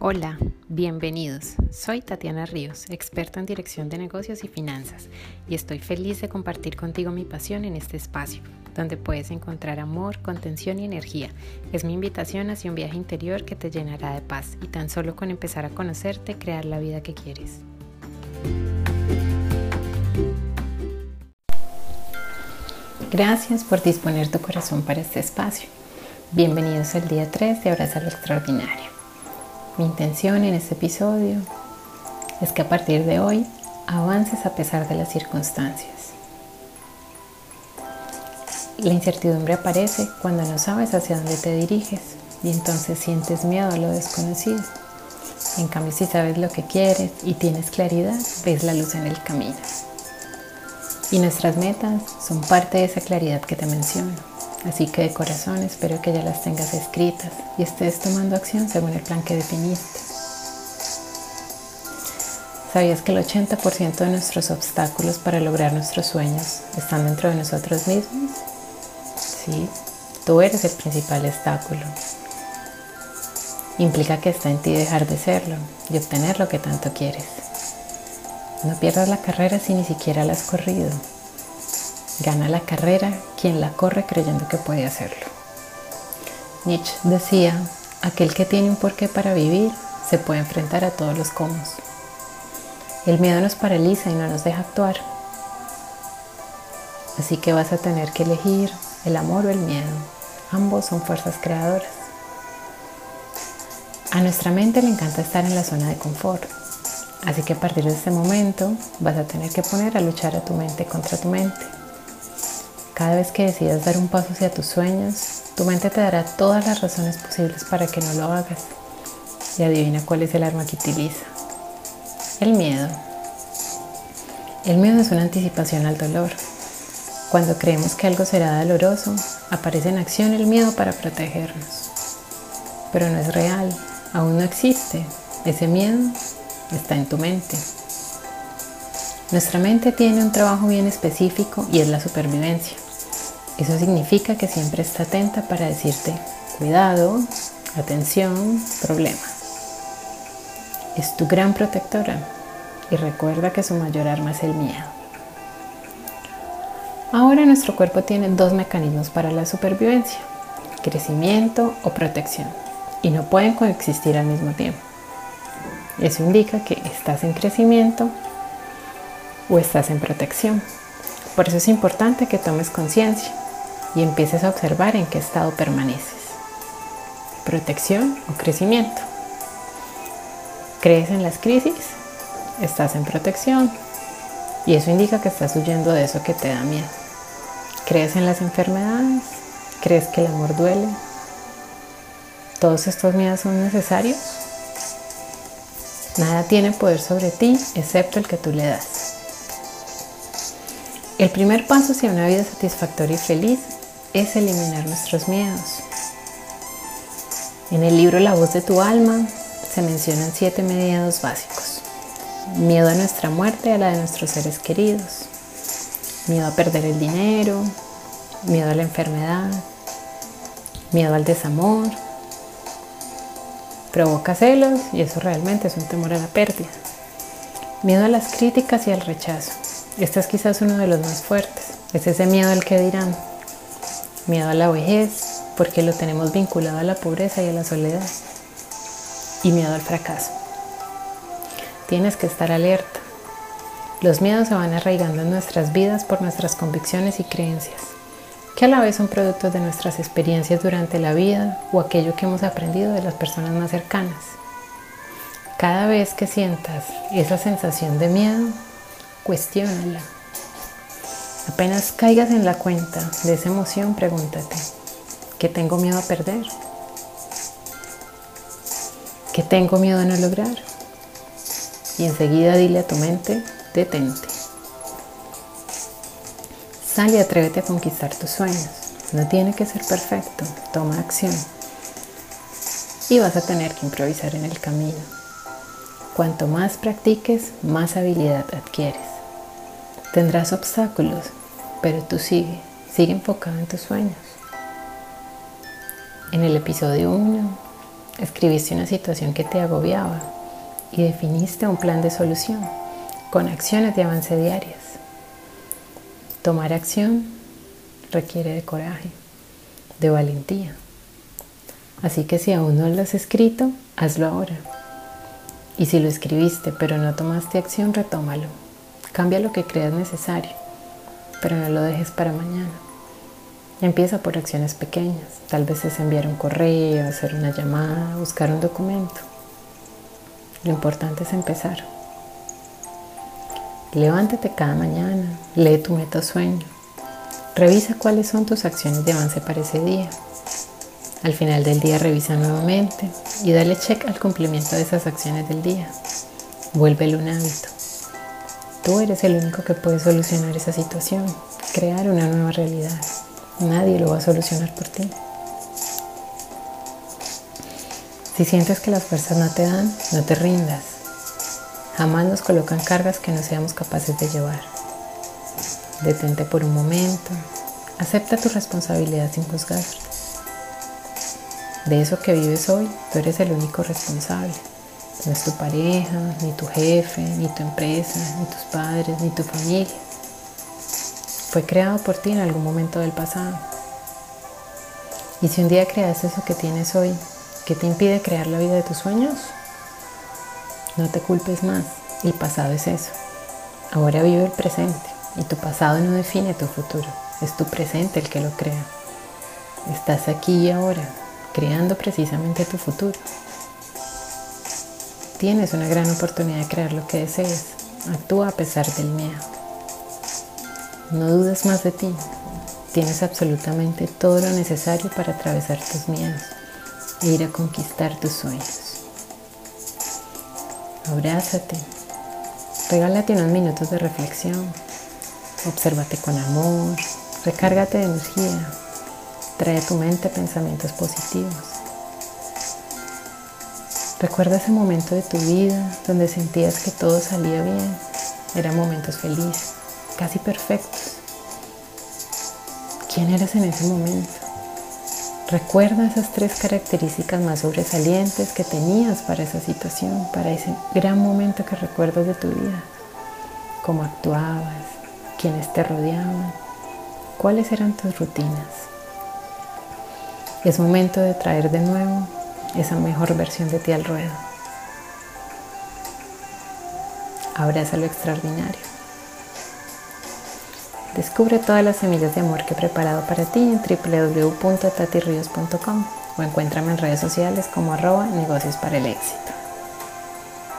Hola, bienvenidos. Soy Tatiana Ríos, experta en dirección de negocios y finanzas, y estoy feliz de compartir contigo mi pasión en este espacio, donde puedes encontrar amor, contención y energía. Es mi invitación hacia un viaje interior que te llenará de paz y tan solo con empezar a conocerte, crear la vida que quieres. Gracias por disponer tu corazón para este espacio. Bienvenidos al día 3 de Abrazo lo Extraordinario. Mi intención en este episodio es que a partir de hoy avances a pesar de las circunstancias. La incertidumbre aparece cuando no sabes hacia dónde te diriges y entonces sientes miedo a lo desconocido. En cambio, si sabes lo que quieres y tienes claridad, ves la luz en el camino. Y nuestras metas son parte de esa claridad que te menciono. Así que de corazón espero que ya las tengas escritas y estés tomando acción según el plan que definiste. ¿Sabías que el 80% de nuestros obstáculos para lograr nuestros sueños están dentro de nosotros mismos? Sí, tú eres el principal obstáculo. Implica que está en ti dejar de serlo y obtener lo que tanto quieres. No pierdas la carrera si ni siquiera la has corrido. Gana la carrera quien la corre creyendo que puede hacerlo. Nietzsche decía, aquel que tiene un porqué para vivir se puede enfrentar a todos los cómo. El miedo nos paraliza y no nos deja actuar. Así que vas a tener que elegir el amor o el miedo. Ambos son fuerzas creadoras. A nuestra mente le encanta estar en la zona de confort. Así que a partir de este momento vas a tener que poner a luchar a tu mente contra tu mente. Cada vez que decidas dar un paso hacia tus sueños, tu mente te dará todas las razones posibles para que no lo hagas. Y adivina cuál es el arma que utiliza. El miedo. El miedo es una anticipación al dolor. Cuando creemos que algo será doloroso, aparece en acción el miedo para protegernos. Pero no es real, aún no existe. Ese miedo está en tu mente. Nuestra mente tiene un trabajo bien específico y es la supervivencia. Eso significa que siempre está atenta para decirte cuidado, atención, problema. Es tu gran protectora y recuerda que su mayor arma es el miedo. Ahora nuestro cuerpo tiene dos mecanismos para la supervivencia, crecimiento o protección, y no pueden coexistir al mismo tiempo. Eso indica que estás en crecimiento o estás en protección. Por eso es importante que tomes conciencia y empieces a observar en qué estado permaneces. Protección o crecimiento. ¿Crees en las crisis? Estás en protección y eso indica que estás huyendo de eso que te da miedo. ¿Crees en las enfermedades? ¿Crees que el amor duele? ¿Todos estos miedos son necesarios? Nada tiene poder sobre ti excepto el que tú le das. El primer paso hacia una vida satisfactoria y feliz es eliminar nuestros miedos. En el libro La voz de tu alma se mencionan siete miedos básicos. Miedo a nuestra muerte, a la de nuestros seres queridos. Miedo a perder el dinero. Miedo a la enfermedad. Miedo al desamor. Provoca celos y eso realmente es un temor a la pérdida. Miedo a las críticas y al rechazo. Este es quizás uno de los más fuertes. Es ese miedo al que dirán miedo a la vejez, porque lo tenemos vinculado a la pobreza y a la soledad, y miedo al fracaso. Tienes que estar alerta. Los miedos se van arraigando en nuestras vidas por nuestras convicciones y creencias, que a la vez son productos de nuestras experiencias durante la vida o aquello que hemos aprendido de las personas más cercanas. Cada vez que sientas esa sensación de miedo, cuestiónala Apenas caigas en la cuenta de esa emoción, pregúntate, ¿qué tengo miedo a perder? ¿Qué tengo miedo a no lograr? Y enseguida dile a tu mente, detente. Sal y atrévete a conquistar tus sueños. No tiene que ser perfecto, toma acción. Y vas a tener que improvisar en el camino. Cuanto más practiques, más habilidad adquieres. Tendrás obstáculos, pero tú sigue, sigue enfocado en tus sueños. En el episodio 1 escribiste una situación que te agobiaba y definiste un plan de solución con acciones de avance diarias. Tomar acción requiere de coraje, de valentía. Así que si aún no lo has escrito, hazlo ahora. Y si lo escribiste pero no tomaste acción, retómalo. Cambia lo que creas necesario, pero no lo dejes para mañana. empieza por acciones pequeñas. Tal vez es enviar un correo, hacer una llamada, buscar un documento. Lo importante es empezar. Levántate cada mañana, lee tu meta sueño, revisa cuáles son tus acciones de avance para ese día. Al final del día revisa nuevamente y dale check al cumplimiento de esas acciones del día. Vuélvelo un hábito. Tú eres el único que puede solucionar esa situación, crear una nueva realidad. Nadie lo va a solucionar por ti. Si sientes que las fuerzas no te dan, no te rindas. Jamás nos colocan cargas que no seamos capaces de llevar. Detente por un momento. Acepta tu responsabilidad sin juzgarte. De eso que vives hoy, tú eres el único responsable. No es tu pareja, ni tu jefe, ni tu empresa, ni tus padres, ni tu familia. Fue creado por ti en algún momento del pasado. Y si un día creaste eso que tienes hoy, ¿qué te impide crear la vida de tus sueños? No te culpes más, el pasado es eso. Ahora vive el presente y tu pasado no define tu futuro, es tu presente el que lo crea. Estás aquí y ahora, creando precisamente tu futuro. Tienes una gran oportunidad de crear lo que desees. Actúa a pesar del miedo. No dudes más de ti. Tienes absolutamente todo lo necesario para atravesar tus miedos e ir a conquistar tus sueños. Abrázate. Regálate unos minutos de reflexión. Obsérvate con amor. Recárgate de energía. Trae a tu mente pensamientos positivos. Recuerda ese momento de tu vida donde sentías que todo salía bien. Eran momentos felices, casi perfectos. ¿Quién eras en ese momento? Recuerda esas tres características más sobresalientes que tenías para esa situación, para ese gran momento que recuerdas de tu vida. Cómo actuabas, quiénes te rodeaban, cuáles eran tus rutinas. Es momento de traer de nuevo esa mejor versión de ti al ruedo. Abraza lo extraordinario. Descubre todas las semillas de amor que he preparado para ti en www.tatirrios.com o encuéntrame en redes sociales como arroba negocios para el éxito.